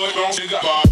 but don't you got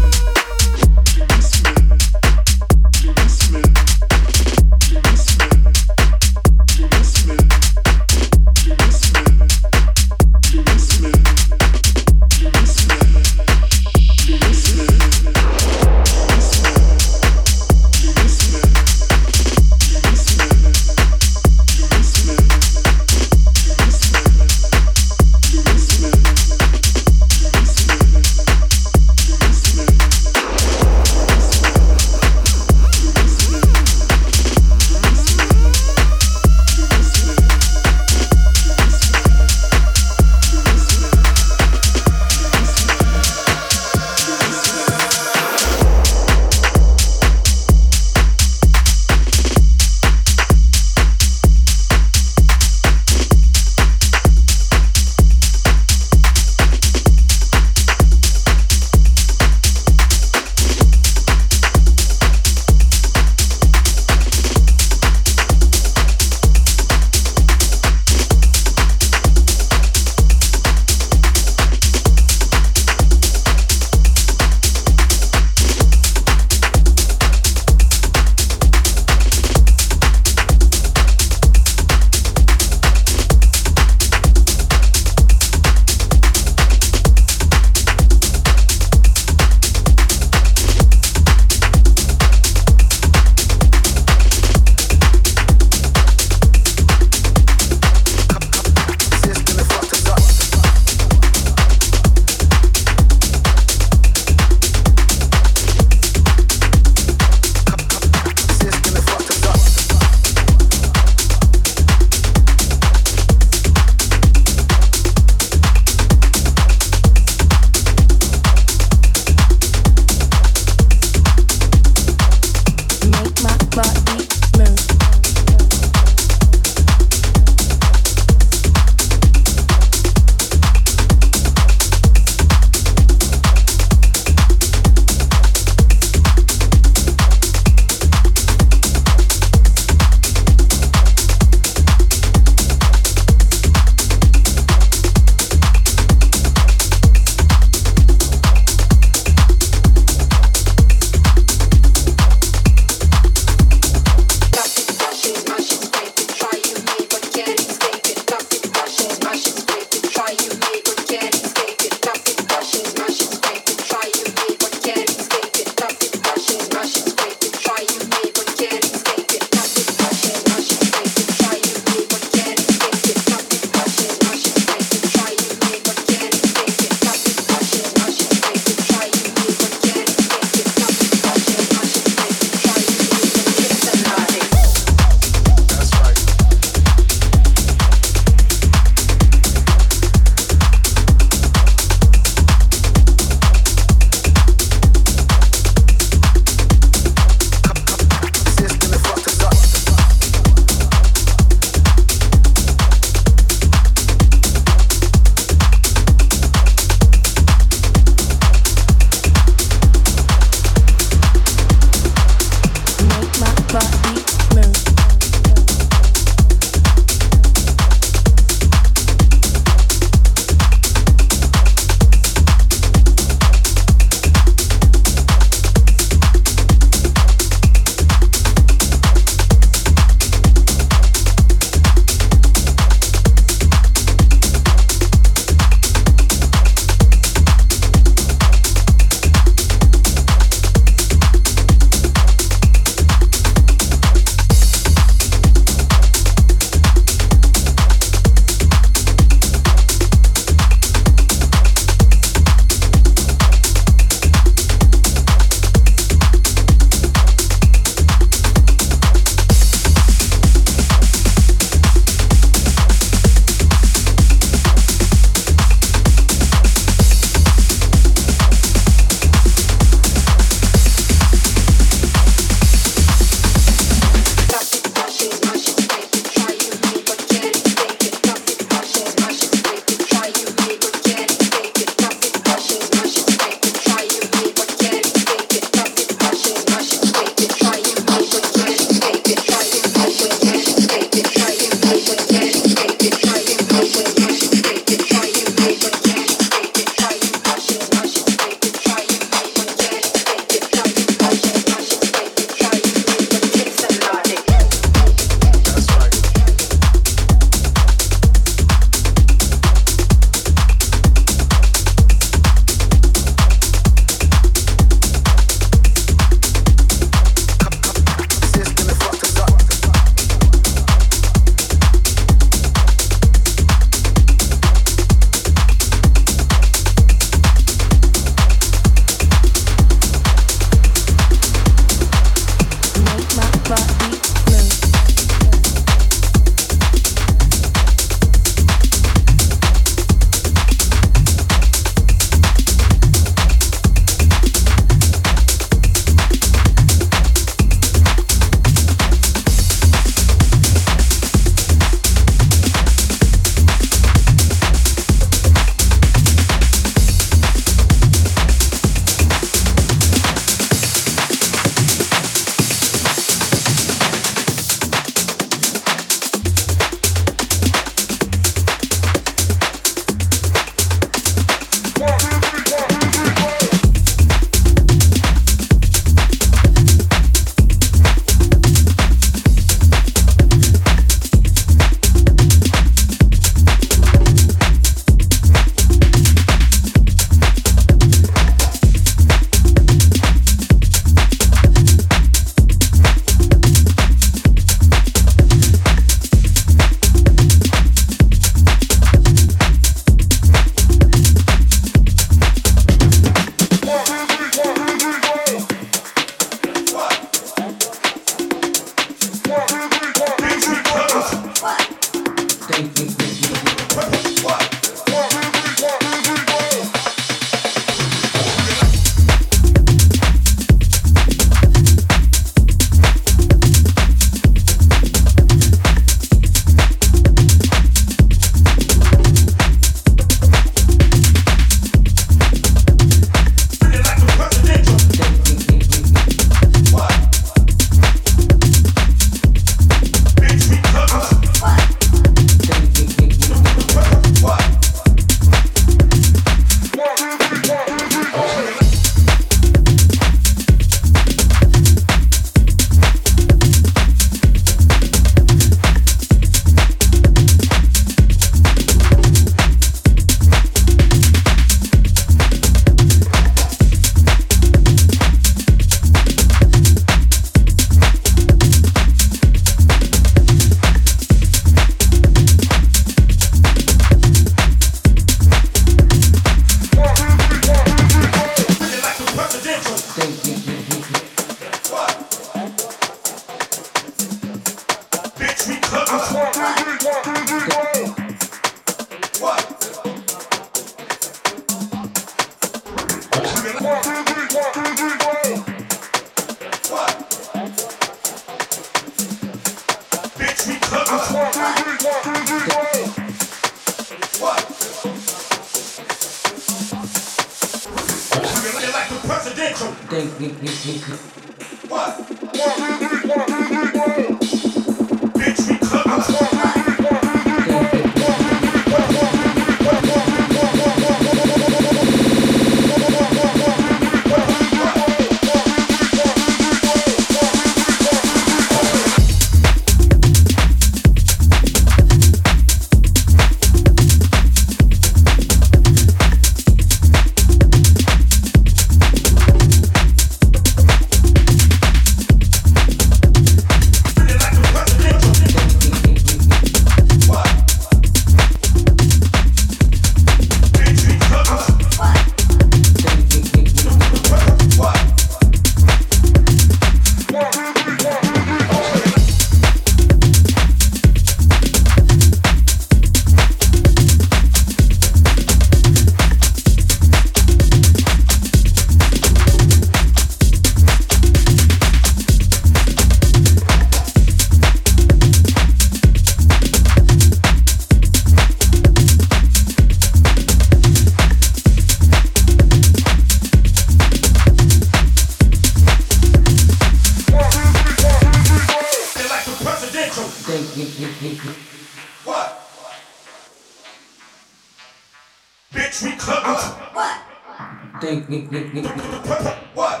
What?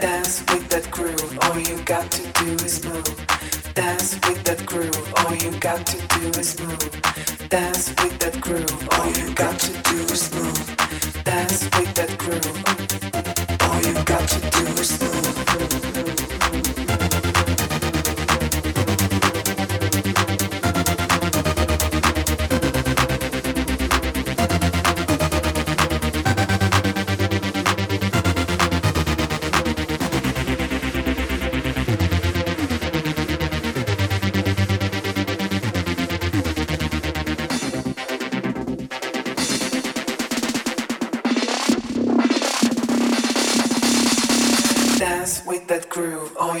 Dance with that groove, all you got to do is move. Dance with that groove, all you got to do is move. Dance with that groove, all you got to do is move. Dance with that groove, all you got to do is move.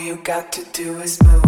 you got to do is move.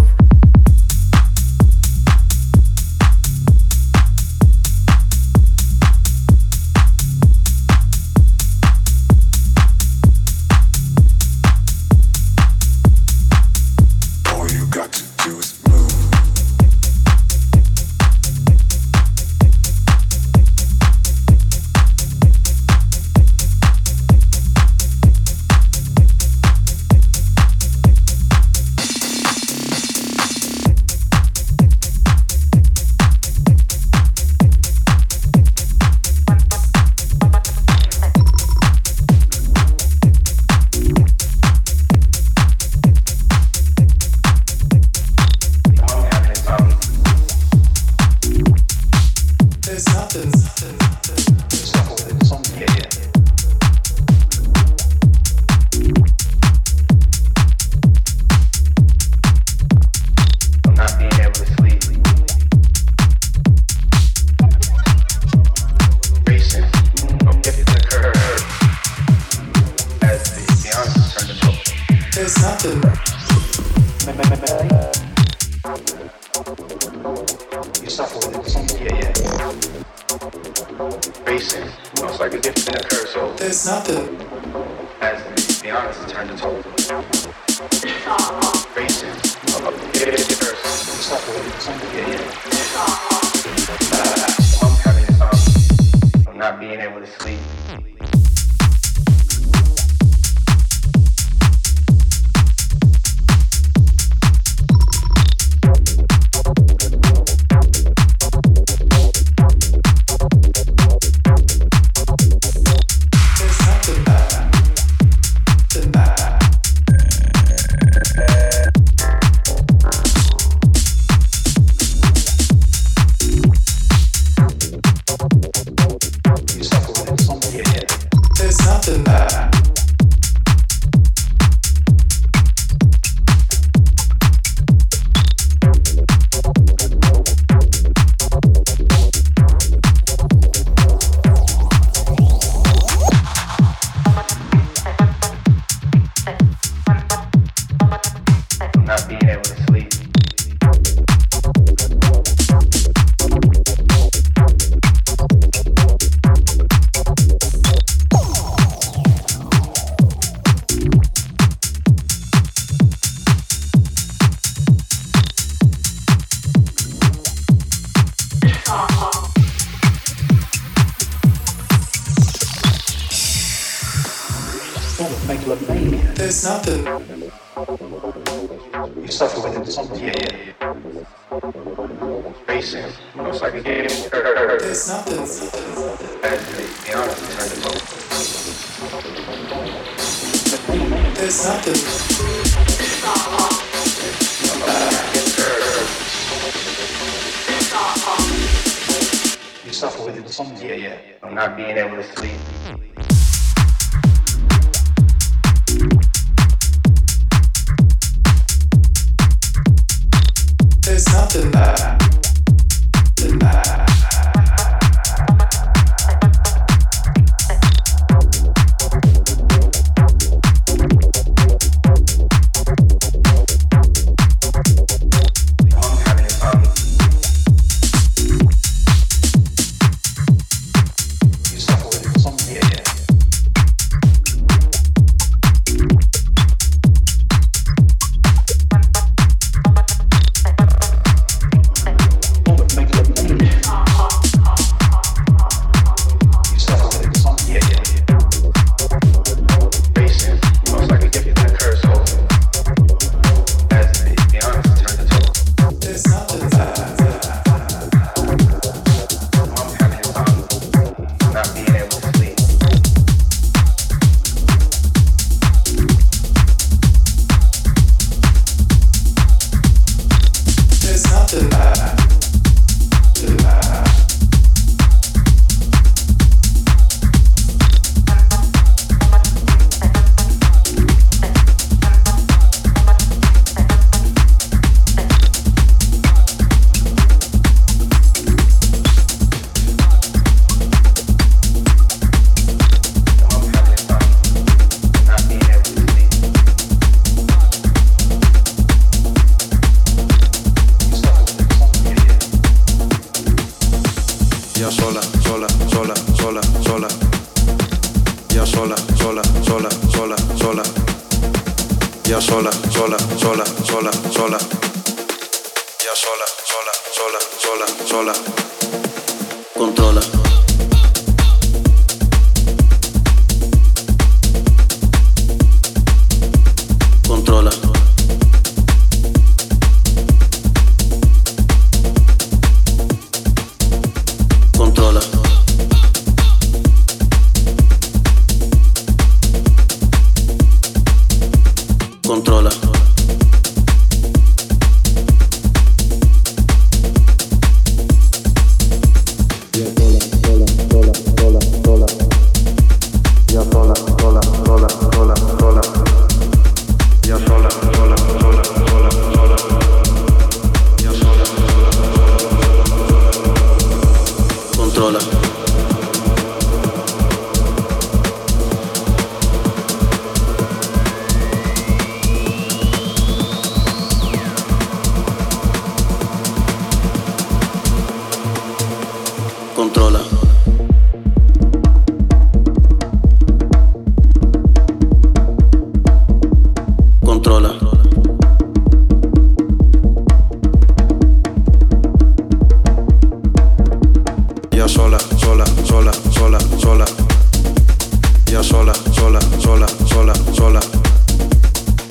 sola, sola, sola, sola, sola.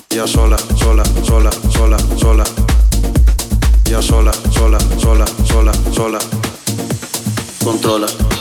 Ya sola, sola, sola, sola, sola. Ya sola, sola, sola, sola, sola. Controla.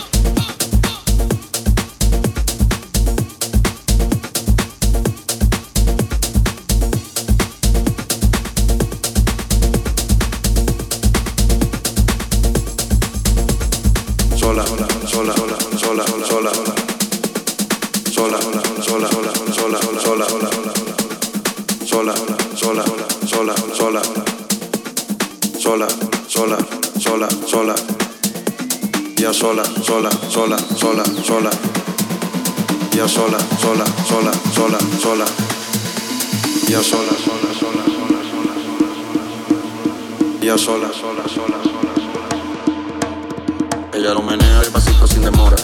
sola. Ya sola, sola, sola, sola, sola. Ya sola, sola, sola, sola, sola. Ya sola, sola, sola, sola, sola, sola, sola. Ya sola, sola, sola, sola, sola. sola. Ella lo menea el pasito sin demora.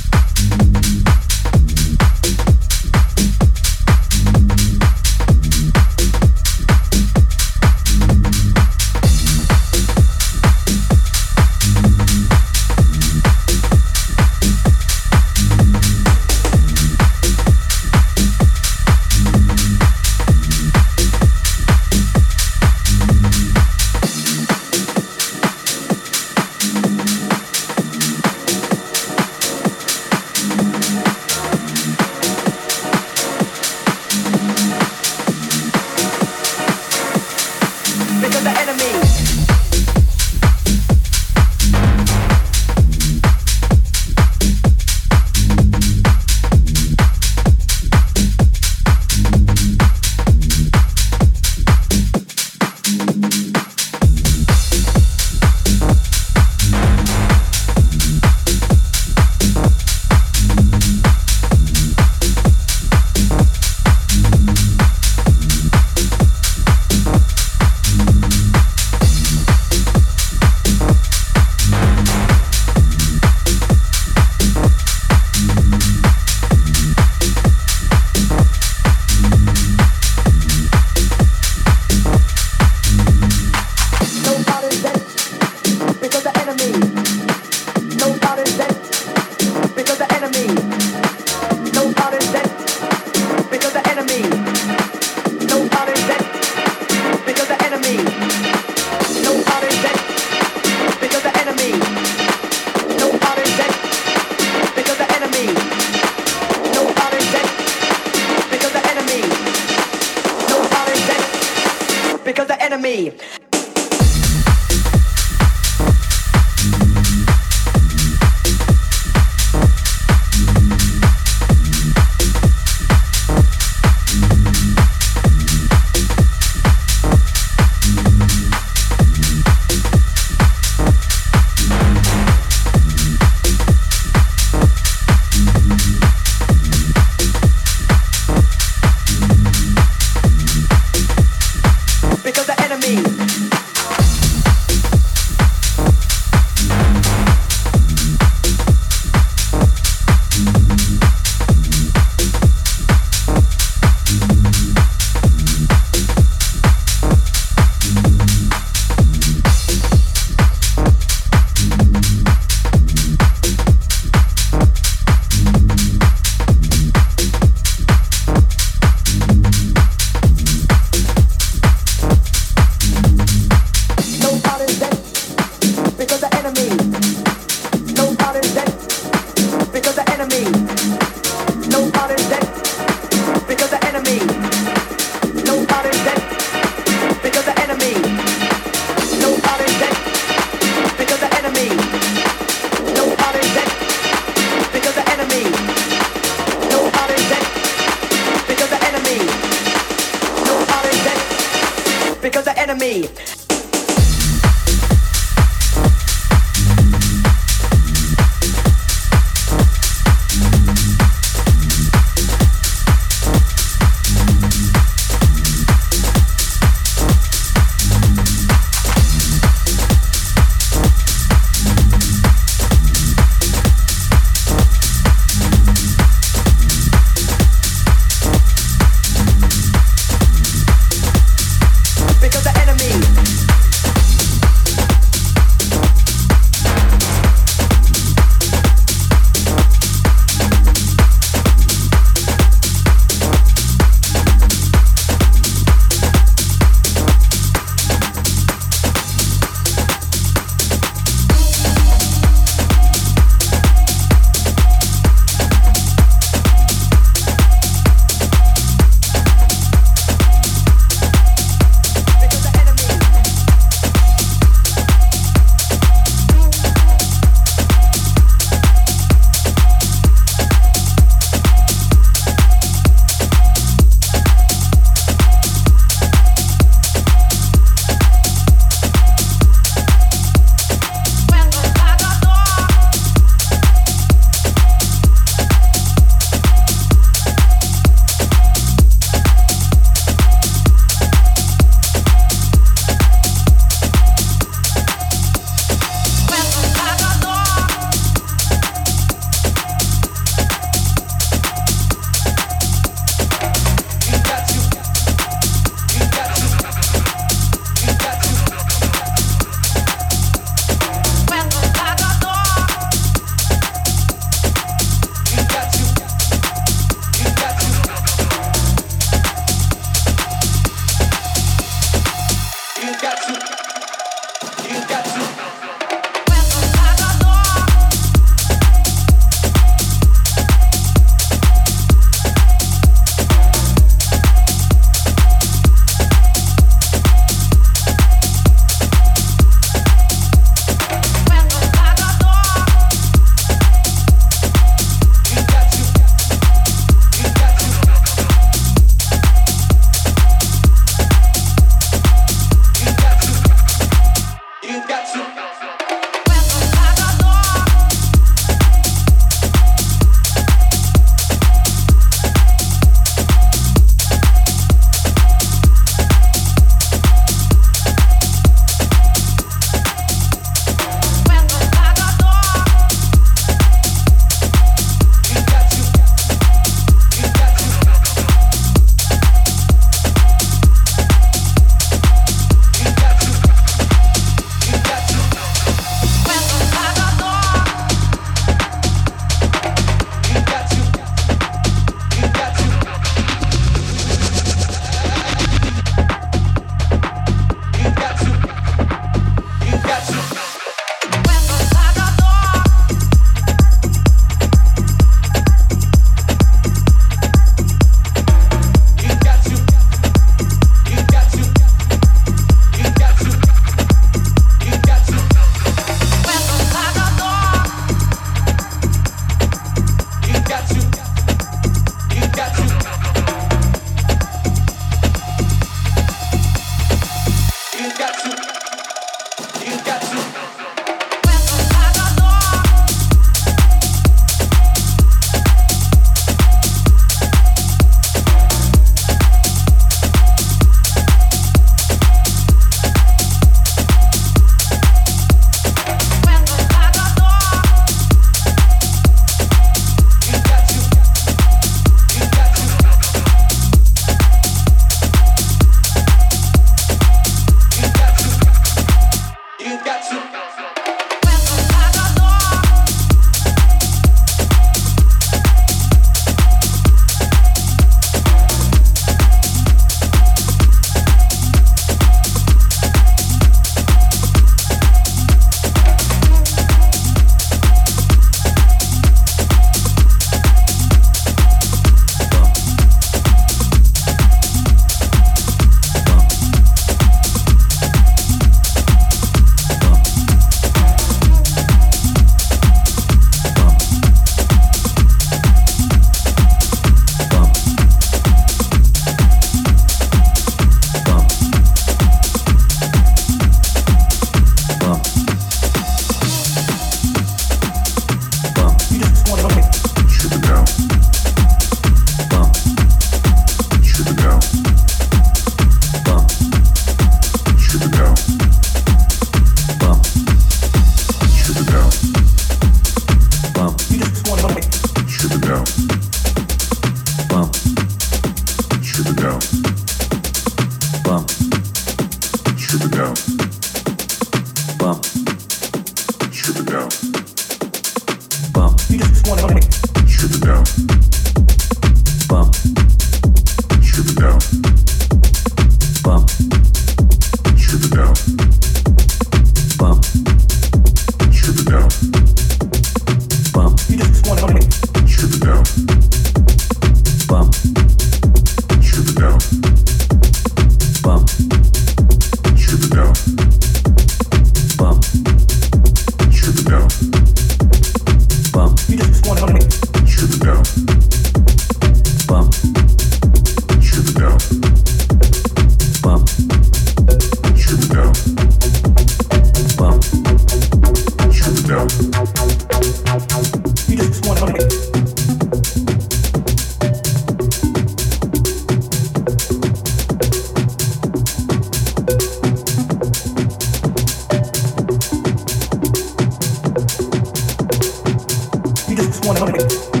wanna